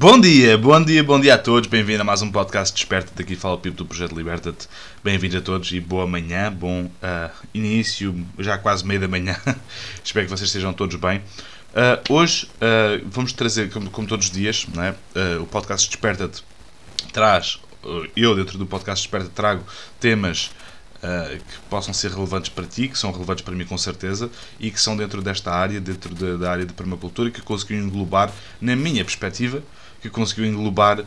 Bom dia, bom dia, bom dia a todos. Bem-vindo a mais um podcast Desperta. Daqui fala o Pipo do Projeto Liberta-te. Bem-vindos a todos e boa manhã, bom uh, início, já quase meio da manhã. Espero que vocês estejam todos bem. Uh, hoje uh, vamos trazer, como, como, todos os dias, né, o podcast Desperta-te traz, eu dentro do podcast Desperta trago temas Uh, que possam ser relevantes para ti, que são relevantes para mim com certeza, e que são dentro desta área, dentro de, da área de permacultura, que conseguiram englobar, na minha perspectiva, que conseguiu englobar uh,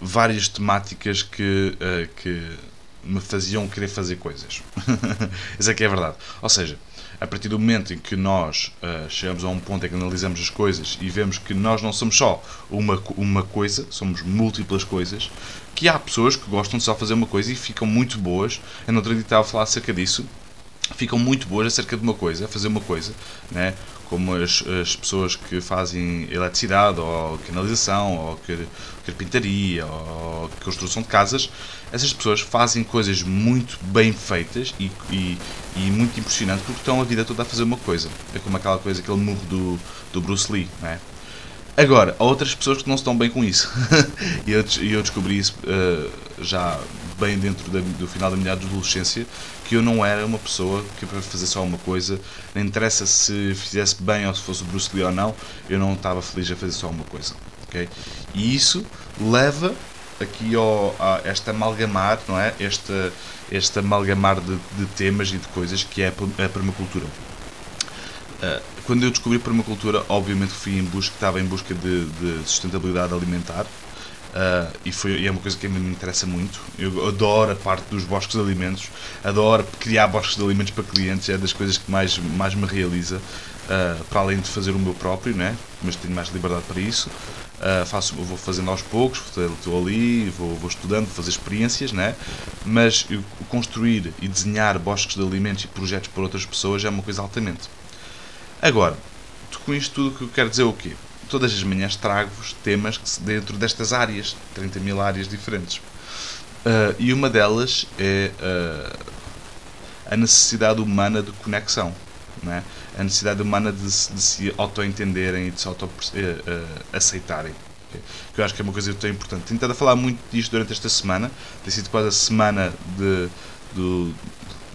várias temáticas que, uh, que me faziam querer fazer coisas. Isso é que é verdade. Ou seja, a partir do momento em que nós uh, chegamos a um ponto em que analisamos as coisas e vemos que nós não somos só uma, uma coisa, somos múltiplas coisas, que há pessoas que gostam de só fazer uma coisa e ficam muito boas. Eu não acredito estava a falar acerca disso. Ficam muito boas acerca de uma coisa, a fazer uma coisa, né? como as, as pessoas que fazem eletricidade, ou canalização, ou carpintaria, ou construção de casas, essas pessoas fazem coisas muito bem feitas e, e, e muito impressionantes porque estão a vida toda a fazer uma coisa. É como aquela coisa, aquele murro do, do Bruce Lee, não é? Agora, há outras pessoas que não estão bem com isso. e eu, eu descobri isso uh, já bem dentro da, do final da minha adolescência, que eu não era uma pessoa que para fazer só uma coisa, não interessa se fizesse bem ou se fosse Bruce Lee ou não, eu não estava feliz a fazer só uma coisa. Okay? E isso leva aqui ao, a esta amalgamar, não é? Este, este amalgamar de, de temas e de coisas que é a permacultura. Uh, quando eu descobri permacultura, obviamente fui em busca, estava em busca de, de sustentabilidade alimentar uh, e, foi, e é uma coisa que a mim me interessa muito. Eu adoro a parte dos bosques de alimentos, adoro criar bosques de alimentos para clientes, é das coisas que mais, mais me realiza, uh, para além de fazer o meu próprio, né? mas tenho mais liberdade para isso. Uh, faço, vou fazendo aos poucos, estou ali, vou, vou estudando, vou fazer experiências, né? mas eu, construir e desenhar bosques de alimentos e projetos para outras pessoas é uma coisa altamente. Agora, com isto tudo que eu quero dizer o quê? Todas as manhãs trago-vos temas dentro destas áreas, 30 mil áreas diferentes. Uh, e uma delas é uh, a necessidade humana de conexão. Né? A necessidade humana de, de se auto-entenderem e de se auto-aceitarem. Uh, okay? Que eu acho que é uma coisa tão importante. Tenho tentado falar muito disto durante esta semana. Tem sido quase a semana de,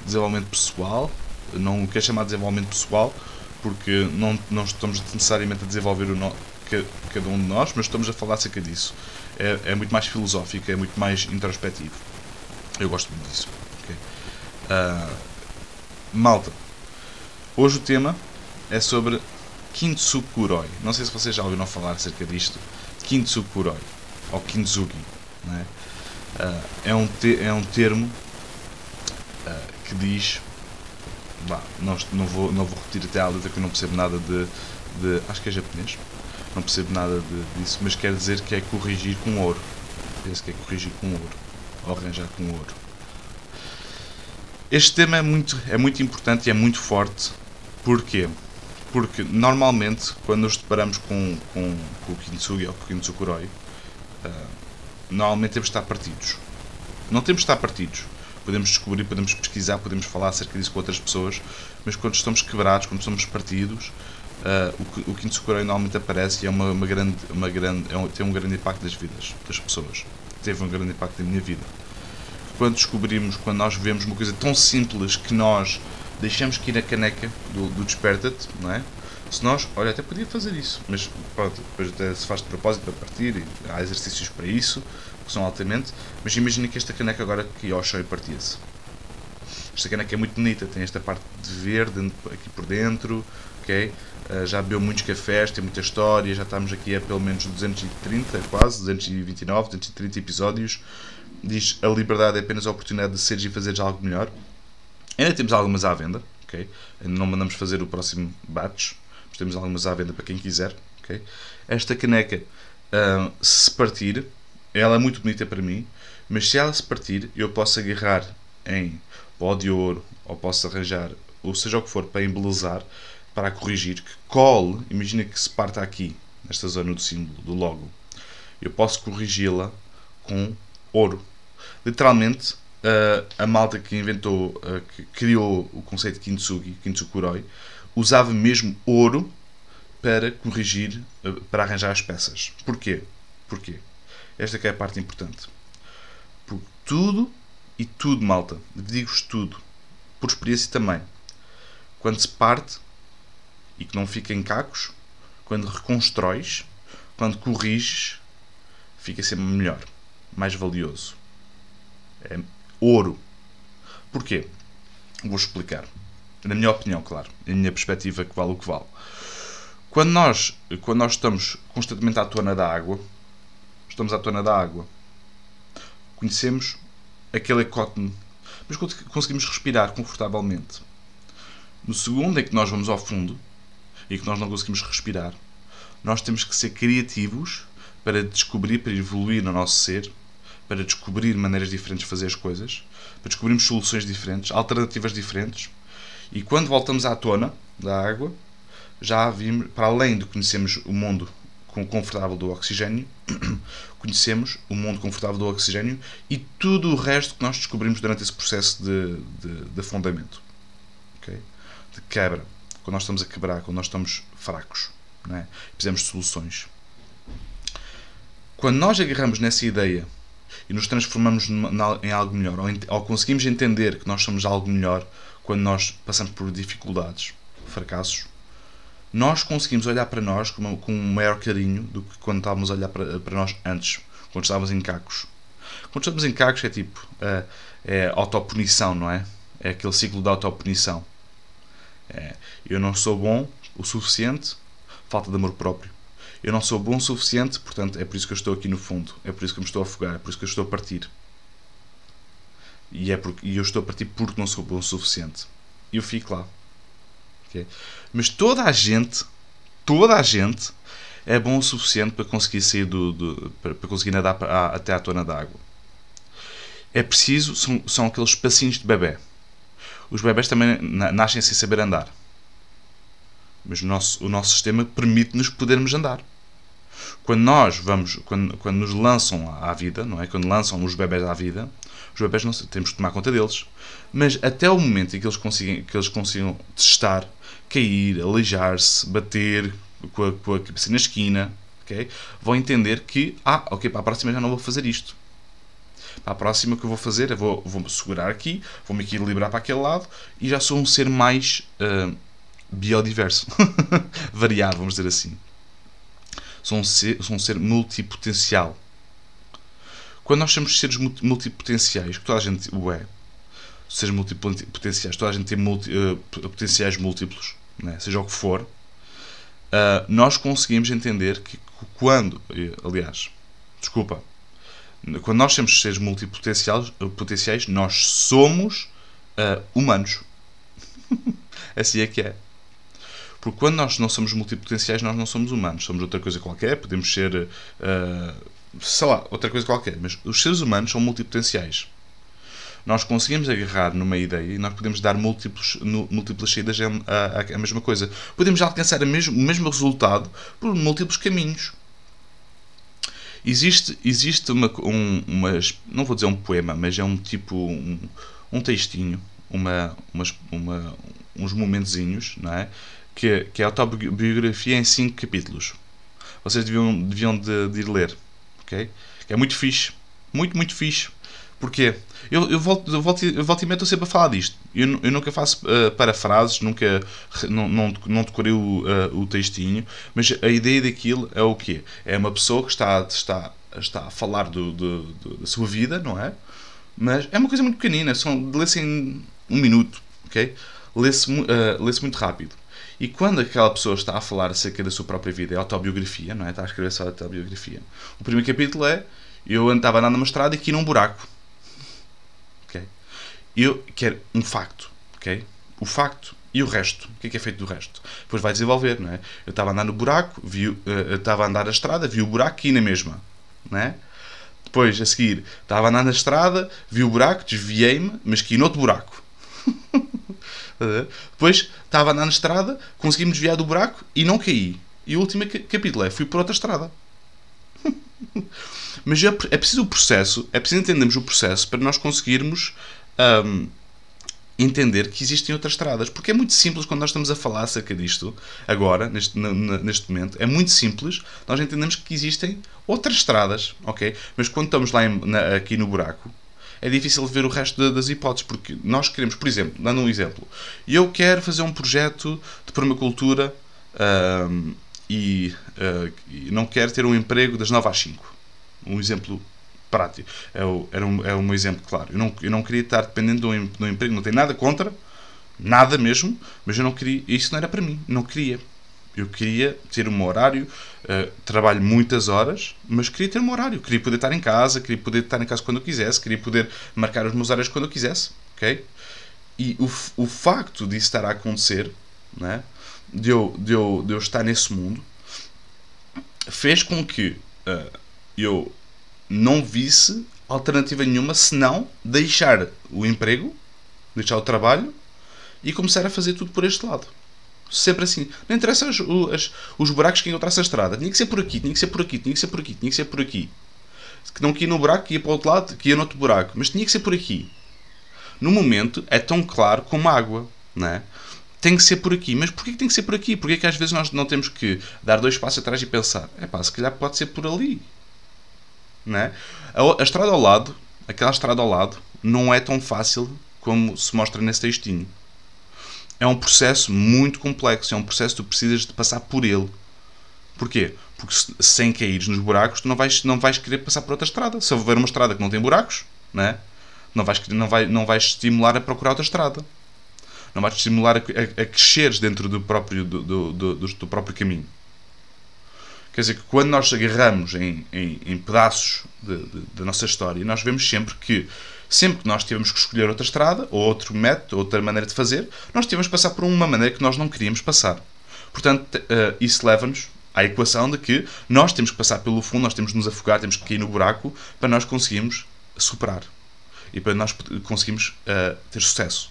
desenvolvimento pessoal. Não quero chamar de desenvolvimento pessoal, porque não, não estamos necessariamente a desenvolver o no, cada um de nós, mas estamos a falar acerca disso. É, é muito mais filosófico, é muito mais introspectivo. Eu gosto muito disso. Okay? Uh, malta, hoje o tema é sobre Kintsukuroi. Não sei se vocês já ouviram falar acerca disto. Kintsukuroi, ou Kintsugi. É? Uh, é, um te, é um termo uh, que diz Bah, não, não, vou, não vou repetir até a letra que eu não percebo nada de, de. Acho que é japonês. Não percebo nada de, disso, mas quer dizer que é corrigir com ouro. Penso que é corrigir com ouro. Ou arranjar com ouro. Este tema é muito, é muito importante e é muito forte. Porquê? Porque normalmente, quando nos deparamos com, com, com o Kintsugi ou com o Kintsukuroi, uh, normalmente temos de estar partidos. Não temos de estar partidos podemos descobrir, podemos pesquisar, podemos falar acerca disso com outras pessoas, mas quando estamos quebrados, quando somos partidos, uh, o, o Quinto Socorro normalmente aparece e é uma, uma grande, uma grande, é um, tem um grande impacto das vidas das pessoas. Teve um grande impacto na minha vida. Quando descobrimos, quando nós vemos uma coisa tão simples que nós deixamos que ir a caneca do, do Desperta-te, não é? Se nós, olha, até podia fazer isso, mas pronto, depois até se faz de propósito para partir há exercícios para isso, que são altamente, mas imagina que esta caneca agora que ao e partia-se. Esta caneca é muito bonita, tem esta parte de verde aqui por dentro, ok? Uh, já bebeu muitos cafés, tem muita história, já estamos aqui a pelo menos 230, quase, 229, 230 episódios. Diz a liberdade é apenas a oportunidade de seres e fazeres algo melhor. Ainda temos algumas à venda, ok? Ainda não mandamos fazer o próximo batch, mas temos algumas à venda para quem quiser, ok? Esta caneca, uh, se partir, ela é muito bonita para mim, mas se ela se partir, eu posso agarrar em pó de ouro ou posso arranjar, ou seja o que for, para embelezar para corrigir, que cole, imagina que se parta aqui, nesta zona do símbolo, do logo, eu posso corrigi-la com ouro. Literalmente, a malta que inventou, que criou o conceito de Kintsugi, Kintsukuroi, usava mesmo ouro para corrigir, para arranjar as peças. Porquê? Porquê? Esta é a parte importante. Porque tudo e tudo, malta, digo-vos tudo, por experiência também, quando se parte e que não fica em cacos, quando reconstróis, quando corriges, fica sempre melhor, mais valioso. É ouro. Porquê? Vou explicar. Na minha opinião, claro. Na minha perspectiva, que vale o que vale. Quando nós, quando nós estamos constantemente à tona da água, estamos à tona da água, conhecemos aquele ecótono, mas conseguimos respirar confortavelmente. No segundo em que nós vamos ao fundo e que nós não conseguimos respirar, nós temos que ser criativos para descobrir, para evoluir no nosso ser, para descobrir maneiras diferentes de fazer as coisas, para descobrirmos soluções diferentes, alternativas diferentes. E quando voltamos à tona da água, já vimos, para além de conhecermos o mundo confortável do oxigênio, conhecemos o mundo confortável do oxigênio e tudo o resto que nós descobrimos durante esse processo de, de, de afundamento. Okay? De quebra. Quando nós estamos a quebrar, quando nós estamos fracos. Não é? Precisamos de soluções. Quando nós agarramos nessa ideia e nos transformamos em algo melhor, ou, conseguimos entender que nós somos algo melhor quando nós passamos por dificuldades, fracassos, nós conseguimos olhar para nós com, com um maior carinho do que quando estávamos a olhar para, para nós antes, quando estávamos em cacos. Quando estamos em cacos é tipo é, é autopunição, não é? É aquele ciclo de autopunição. É, eu não sou bom o suficiente, falta de amor próprio. Eu não sou bom o suficiente, portanto é por isso que eu estou aqui no fundo. É por isso que eu me estou a afogar, é por isso que eu estou a partir. E, é porque, e eu estou a partir porque não sou bom o suficiente. E eu fico lá. Okay? Mas toda a gente, toda a gente é bom o suficiente para conseguir sair do, do para, para, conseguir nadar até à tona da água. É preciso, são, são aqueles passinhos de bebê. Os bebés também nascem sem saber andar. Mas o nosso, o nosso sistema permite-nos podermos andar. Quando nós vamos, quando, quando nos lançam à vida, não é? Quando lançam os bebés à vida, os bebés não temos que tomar conta deles. Mas até o momento em que eles consigam, que eles consigam testar, cair, aleijar-se, bater com a, com a cabeça na esquina, okay? vão entender que, ah, ok, para a próxima já não vou fazer isto. Para a próxima que eu vou fazer, eu vou, vou segurar aqui, vou-me equilibrar para aquele lado e já sou um ser mais uh, biodiverso, variado, vamos dizer assim. Sou um ser, sou um ser multipotencial. Quando nós somos seres multipotenciais, que toda a gente o é, seres multipotenciais, toda a gente tem multi, uh, potenciais múltiplos, né? seja o que for, uh, nós conseguimos entender que quando, aliás, desculpa, quando nós temos seres multipotenciais, potenciais, nós somos uh, humanos. assim é que é. Porque quando nós não somos multipotenciais, nós não somos humanos. Somos outra coisa qualquer, podemos ser, uh, sei lá, outra coisa qualquer. Mas os seres humanos são multipotenciais nós conseguimos agarrar numa ideia e nós podemos dar múltiplos, múltiplas saídas à, mesma coisa. Podemos alcançar mesmo, o mesmo resultado por múltiplos caminhos. Existe, existe uma, um, umas, não vou dizer um poema, mas é um tipo, um, um textinho, uma, umas, uma, uns momentozinhos, não é? Que, que é a autobiografia em cinco capítulos. Vocês deviam, deviam de, de ir ler, ok? Que é muito fixe, muito, muito fixe Porquê? Eu, eu, volto, eu, volto, eu volto e estou sempre a falar disto. Eu, eu nunca faço uh, parafrases, nunca não, não, não decorei o, uh, o textinho, mas a ideia daquilo é o quê? É uma pessoa que está, está, está a falar do, do, do da sua vida, não é? Mas é uma coisa muito pequenina, são, lê-se em um minuto, ok? Lê-se uh, lê muito rápido. E quando aquela pessoa está a falar acerca da sua própria vida, é autobiografia, não é? Está a escrever só a autobiografia. O primeiro capítulo é eu estava andando numa estrada e aqui num buraco eu quero um facto, ok? O facto e o resto. O que é que é feito do resto? Depois vai desenvolver, não é? Eu estava a andar no buraco, vi, uh, estava a andar na estrada, vi o buraco e na mesma, não é? Depois, a seguir, estava a andar na estrada, vi o buraco, desviei-me, mas que no outro buraco. Depois estava na estrada, consegui-me desviar do buraco e não caí. E o último capítulo é: fui por outra estrada. Mas é, é preciso o processo, é preciso entendermos o processo para nós conseguirmos um, entender que existem outras estradas. Porque é muito simples quando nós estamos a falar acerca disto, agora, neste, neste momento, é muito simples nós entendemos que existem outras estradas, ok? Mas quando estamos lá em, na, aqui no buraco, é difícil ver o resto das hipóteses, porque nós queremos, por exemplo, dando um exemplo, eu quero fazer um projeto de permacultura um, e, uh, e não quero ter um emprego das 9 às 5. Um exemplo prático. É o, um, é um exemplo claro. Eu não, eu não queria estar dependendo de um, de um emprego, não tenho nada contra, nada mesmo, mas eu não queria, isso não era para mim, não queria. Eu queria ter um horário, uh, trabalho muitas horas, mas queria ter um horário. Queria poder estar em casa, queria poder estar em casa quando eu quisesse, queria poder marcar os meus horários quando eu quisesse. ok? E o, o facto disso estar a acontecer, né, de, eu, de, eu, de eu estar nesse mundo, fez com que uh, eu não visse alternativa nenhuma senão deixar o emprego, deixar o trabalho e começar a fazer tudo por este lado. Sempre assim. Não interessa os, os, os buracos que encontrasse a estrada. Tinha que ser por aqui, tinha que ser por aqui, tinha que ser por aqui, tinha que ser por aqui. Que não que ia no buraco, que ia para o outro lado, que ia no outro buraco. Mas tinha que ser por aqui. No momento é tão claro como água, não é? Tem que ser por aqui. Mas porquê que tem que ser por aqui? Porquê que às vezes nós não temos que dar dois passos atrás e pensar? É pá, se calhar pode ser por ali. Não é? a, a estrada ao lado, aquela estrada ao lado, não é tão fácil como se mostra nesse textinho é um processo muito complexo, é um processo que tu precisas de passar por ele. Porquê? Porque sem cair nos buracos, tu não vais, não vais querer passar por outra estrada. Se houver uma estrada que não tem buracos, né? não, vais, não, vai, não vais estimular a procurar outra estrada. Não vais estimular a, a, a cresceres dentro do próprio, do, do, do, do, próprio caminho. Quer dizer que quando nós agarramos em, em, em pedaços da nossa história, nós vemos sempre que sempre que nós tivemos que escolher outra estrada, ou outro método, outra maneira de fazer, nós tivemos que passar por uma maneira que nós não queríamos passar. Portanto, uh, isso leva-nos à equação de que nós temos que passar pelo fundo, nós temos que nos afogar, temos que cair no buraco para nós conseguirmos superar e para nós conseguirmos uh, ter sucesso.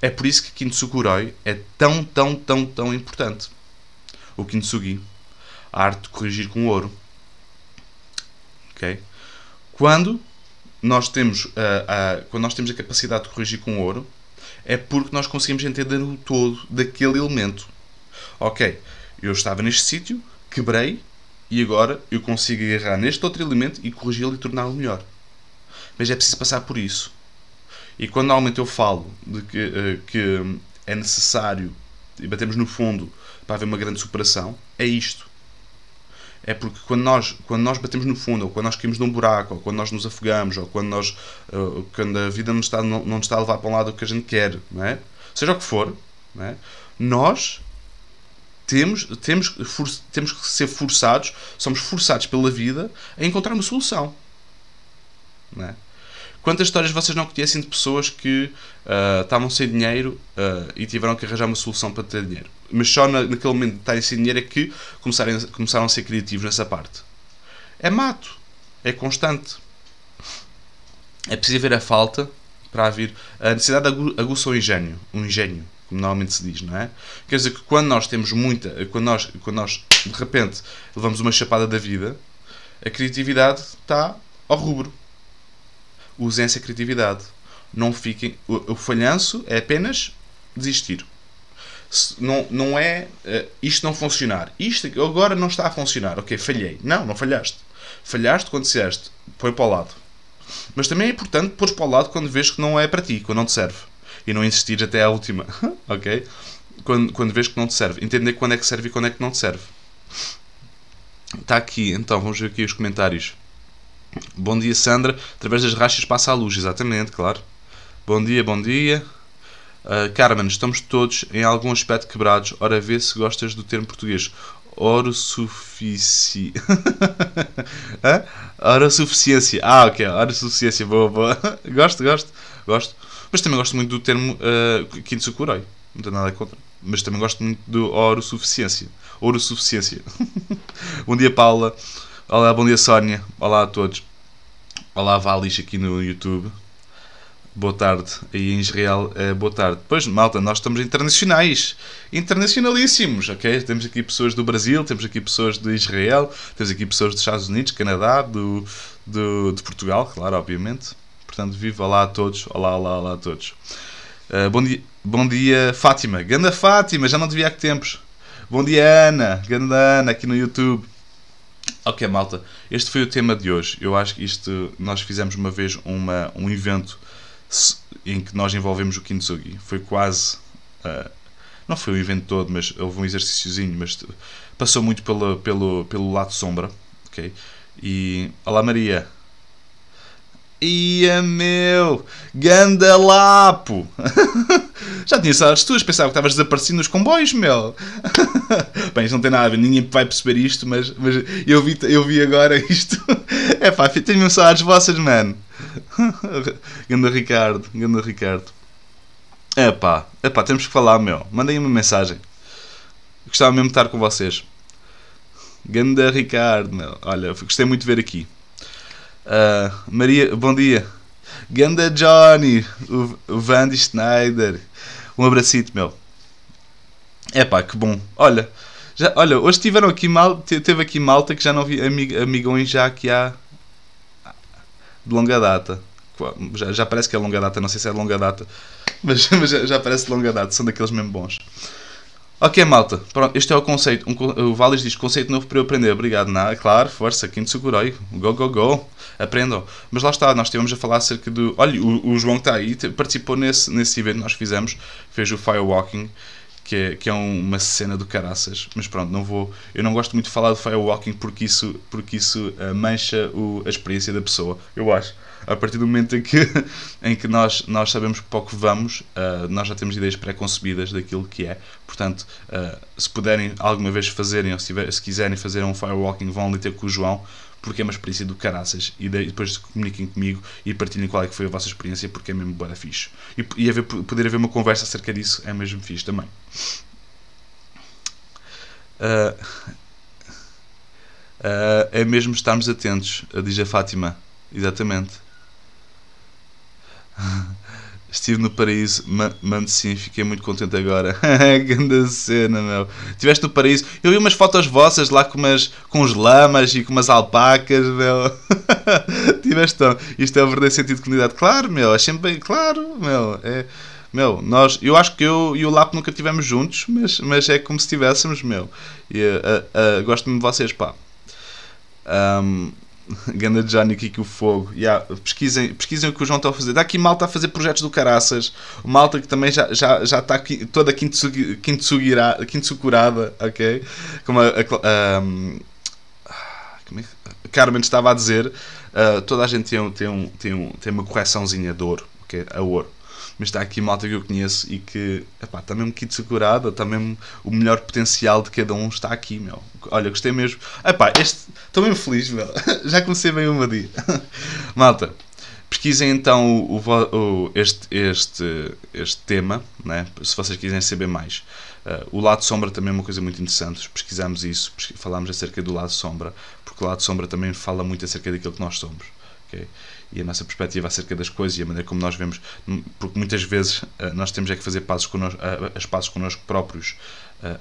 É por isso que Kintsukuroi é tão, tão, tão, tão importante. O Kintsugi, a arte de corrigir com ouro. Ok? Quando nós temos, uh, uh, quando nós temos a capacidade de corrigir com ouro, é porque nós conseguimos entender o todo daquele elemento. Ok, eu estava neste sítio, quebrei, e agora eu consigo agarrar neste outro elemento e corrigi-lo e torná-lo melhor. Mas é preciso passar por isso. E quando normalmente eu falo de que, uh, que é necessário e batemos no fundo para haver uma grande superação, é isto é porque quando nós, quando nós batemos no fundo, ou quando nós caímos num buraco, ou quando nós nos afogamos, ou quando, nós, uh, quando a vida não, está, não, não nos está a levar para um lado que a gente quer, não é? seja o que for, não é? nós temos, temos, for, temos que ser forçados, somos forçados pela vida a encontrar uma solução. Não é? Quantas histórias vocês não conhecem de pessoas que uh, estavam sem dinheiro uh, e tiveram que arranjar uma solução para ter dinheiro? Mas só na, naquele momento de estarem sem dinheiro é que começaram, começaram a ser criativos nessa parte. É mato. É constante. É preciso ver a falta para haver. A necessidade aguça o engenho. Um engenho, como normalmente se diz, não é? Quer dizer que quando nós temos muita. Quando nós, quando nós de repente levamos uma chapada da vida, a criatividade está ao rubro usem essa criatividade. Não fiquem. O, o falhanço é apenas desistir. Não, não é uh, isto não funcionar. Isto agora não está a funcionar. Ok, falhei. Não, não falhaste. Falhaste quando disseste, põe para o lado. Mas também é importante pôr para o lado quando vês que não é para ti, quando não te serve. E não insistir até à última. ok? Quando, quando vês que não te serve. Entender quando é que serve e quando é que não te serve. Está aqui, então, vamos ver aqui os comentários. Bom dia, Sandra. Através das rachas passa a luz, exatamente, claro. Bom dia, bom dia. Uh, Carmen, estamos todos em algum aspecto quebrados. Ora, vê se gostas do termo português. Oro sufici... Ora suficiência. Ah, ok. Ora suficiência. Boa, boa. gosto, gosto. Gosto. Mas também gosto muito do termo uh, Kintsukuroi. Não tenho nada contra. Mas também gosto muito do oro suficiência. Ouro suficiência. bom dia, Paula. Olá, bom dia Sónia. Olá a todos. Olá Valis aqui no YouTube. Boa tarde. Aí em Israel, é boa tarde. Pois, malta, nós estamos internacionais. Internacionalíssimos, ok? Temos aqui pessoas do Brasil, temos aqui pessoas de Israel, temos aqui pessoas dos Estados Unidos, Canadá, do, do, de Portugal, claro, obviamente. Portanto, viva olá a todos. Olá, olá, olá a todos. Uh, bom, dia, bom dia, Fátima. Ganda Fátima, já não te vi há que tempos. Bom dia, Ana. Ganda Ana, aqui no YouTube. Ok, malta. Este foi o tema de hoje. Eu acho que isto... Nós fizemos uma vez uma, um evento em que nós envolvemos o Kintsugi. Foi quase. Uh, não foi o evento todo, mas houve um exercíciozinho, mas passou muito pelo, pelo, pelo lado sombra. ok E. Olá Maria! Ia meu! Gandalapo! Já tinha saudades tuas, pensava que estavas desaparecido nos comboios, meu! Bem, isto não tem nada a ver, ninguém vai perceber isto, mas, mas eu, vi, eu vi agora isto. É pá, tenho mesmo saudades vossas, mano! Ganda Ricardo, Ganda Ricardo. É pá, é pá, temos que falar, meu. Mandem uma mensagem. Gostava mesmo de estar com vocês. Ganda Ricardo, meu. Olha, gostei muito de ver aqui. Uh, Maria, bom dia. Ganda Johnny, o, o Vandy Schneider. Um abracito, meu. É que bom. Olha, já, olha, hoje tiveram aqui mal, teve aqui malta que já não vi amig, amigões já aqui há de longa data. Já, já parece que é longa data, não sei se é longa data, mas, mas já, já, parece longa data, são daqueles mesmo bons. Ok, malta, pronto, este é o conceito. Um, o Valis diz: conceito novo para eu aprender. Obrigado, nada, claro, força, quinto seguroi, go, go, go, aprendam. Mas lá está, nós estivemos a falar acerca do. Olha, o, o João que está aí participou nesse, nesse evento que nós fizemos, fez o Firewalking que é, que é uma cena do caraças, mas pronto, não vou, eu não gosto muito de falar de firewalking porque isso, porque isso uh, mancha o, a experiência da pessoa, eu acho. A partir do momento em que, em que nós, nós sabemos para o que vamos, uh, nós já temos ideias pré-concebidas daquilo que é. Portanto, uh, se puderem alguma vez fazerem, ou se, tiver, se quiserem fazer um firewalking, vão ali ter com o João, porque é uma experiência do caraças. E depois comuniquem comigo e partilhem qual é que foi a vossa experiência porque é mesmo boa fixe. E, e haver, poder haver uma conversa acerca disso é mesmo fixe também. Uh, uh, é mesmo estarmos atentos diz a Fátima. Exatamente Estive no paraíso, mano sim, fiquei muito contente agora. Grande cena, meu. Tiveste no paraíso. Eu vi umas fotos vossas lá com, umas, com os lamas e com umas alpacas, meu. Tiveste tão. Isto é o verdadeiro sentido de comunidade. Claro, meu, é sempre bem. Claro, meu. É, meu, nós. Eu acho que eu e o Lap nunca estivemos juntos, mas, mas é como se estivéssemos, meu. E, uh, uh, gosto me de vocês, pá. Um, Ganda Johnny aqui que o fogo. Yeah, pesquisem, pesquisem o que o João está a fazer. Dá aqui malta a fazer projetos do caraças. Malta que também já, já, já está aqui, toda quintsukurada, ok? Como a, a, como é, a Carmen estava a dizer, uh, toda a gente tem, tem, um, tem, um, tem uma correçãozinha de ouro, ok? A ouro mas está aqui malta que eu conheço e que epá, está mesmo kit segurado, está mesmo o melhor potencial de cada um está aqui, meu. Olha, gostei mesmo. Epá, este, estou mesmo feliz, meu. Já comecei bem uma dia. malta, pesquisem então o, o, este, este, este tema, né? se vocês quiserem saber mais. Uh, o lado sombra também é uma coisa muito interessante. Pesquisamos isso, falámos acerca do lado sombra, porque o lado sombra também fala muito acerca daquilo que nós somos. Okay? E a nossa perspectiva acerca das coisas e a maneira como nós vemos, porque muitas vezes uh, nós temos é que fazer pazes connosco, uh, as pazes connosco próprios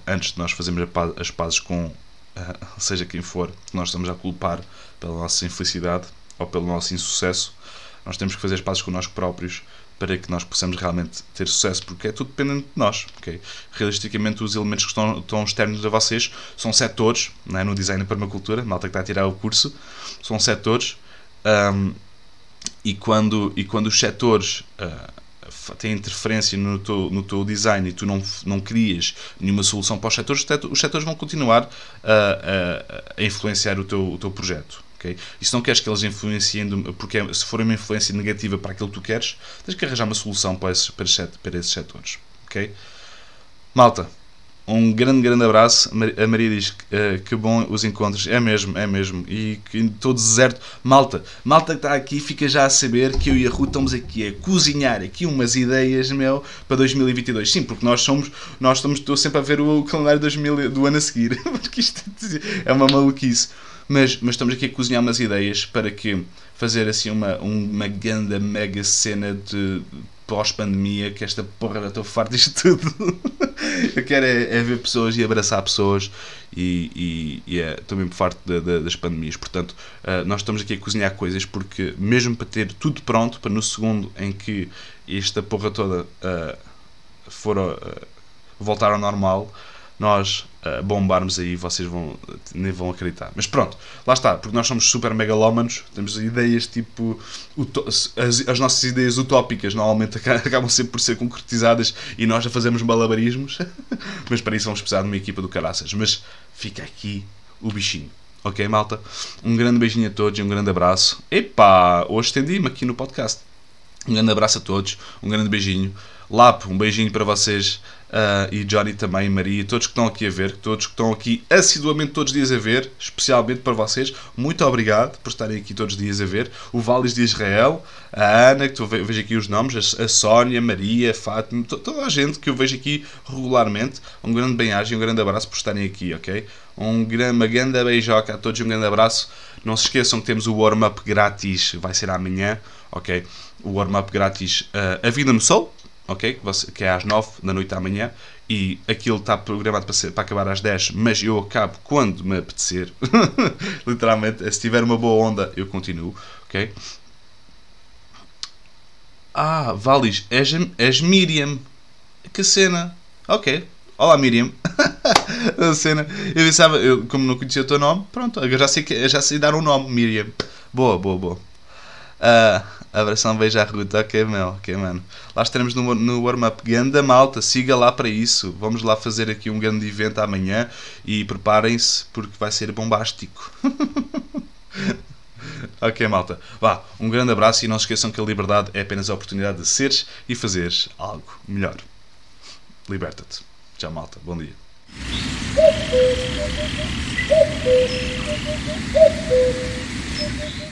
antes de nós fazermos as pazes com seja quem for que nós estamos a culpar pela nossa infelicidade ou pelo nosso insucesso. Nós temos que fazer as pazes connosco próprios para que nós possamos realmente ter sucesso, porque é tudo dependente de nós. Okay? Realisticamente, os elementos que estão, estão externos a vocês são setores, não é? no design e permacultura, malta que está a tirar o curso, são setores. Um, e quando, e quando os setores uh, têm interferência no teu, no teu design e tu não, não crias nenhuma solução para os setores, os setores vão continuar uh, a, a influenciar o teu, o teu projeto. Okay? Isso não queres que eles influenciem, porque se for uma influência negativa para aquilo que tu queres, tens que arranjar uma solução para esses, para esses, para esses setores. Okay? Malta, um grande, grande abraço. A Maria diz uh, que bom os encontros. É mesmo, é mesmo. E estou deserto. Malta, malta que está aqui fica já a saber que eu e a Ruth estamos aqui a cozinhar aqui umas ideias, meu, para 2022. Sim, porque nós somos, nós estamos, estou sempre a ver o calendário 2000, do ano a seguir. porque isto é uma maluquice. Mas, mas estamos aqui a cozinhar umas ideias para que fazer assim uma, uma grande mega cena de pós-pandemia, que esta porra já estou farto disto tudo. eu quero é, é, ver pessoas e abraçar pessoas e, e, e é, estou mesmo farto de, de, das pandemias. Portanto, uh, nós estamos aqui a cozinhar coisas porque, mesmo para ter tudo pronto, para no segundo em que esta porra toda uh, for uh, voltar ao normal, nós bombarmos aí, vocês vão, nem vão acreditar. Mas pronto, lá está, porque nós somos super megalómanos, temos ideias tipo. As, as nossas ideias utópicas normalmente acabam sempre por ser concretizadas e nós já fazemos malabarismos, mas para isso vamos precisar de uma equipa do caraças. Mas fica aqui o bichinho. Ok, malta? Um grande beijinho a todos e um grande abraço. Epá, hoje estendi-me aqui no podcast. Um grande abraço a todos, um grande beijinho. Lapo, um beijinho para vocês uh, e Johnny também, Maria, todos que estão aqui a ver, todos que estão aqui assiduamente todos os dias a ver, especialmente para vocês. Muito obrigado por estarem aqui todos os dias a ver. O Vales de Israel, a Ana, que eu vejo aqui os nomes, a Sónia, Maria, Fátima, toda a gente que eu vejo aqui regularmente. Um grande bem-aja um grande abraço por estarem aqui, ok? Um grande, grande beijoca a todos um grande abraço. Não se esqueçam que temos o warm-up grátis, vai ser amanhã, ok? O warm-up grátis uh, A Vida no Sol, ok? Que é às 9 da noite da manhã e aquilo está programado para, ser, para acabar às 10, mas eu acabo quando me apetecer. Literalmente, se tiver uma boa onda, eu continuo, ok? Ah, Valis, és, és Miriam. Que cena. Ok. Olá, Miriam. a cena. Eu pensava, eu, como não conhecia o teu nome, pronto, eu já sei, já sei dar um nome, Miriam. Boa, boa, boa. Uh, Abração, beijo à Ruta. Ok, meu. Ok, mano. Lá estaremos no, no warm-up. Ganda malta, siga lá para isso. Vamos lá fazer aqui um grande evento amanhã e preparem-se porque vai ser bombástico. ok, malta. Vá, um grande abraço e não se esqueçam que a liberdade é apenas a oportunidade de seres e fazeres algo melhor. Liberta-te. Tchau, malta. Bom dia.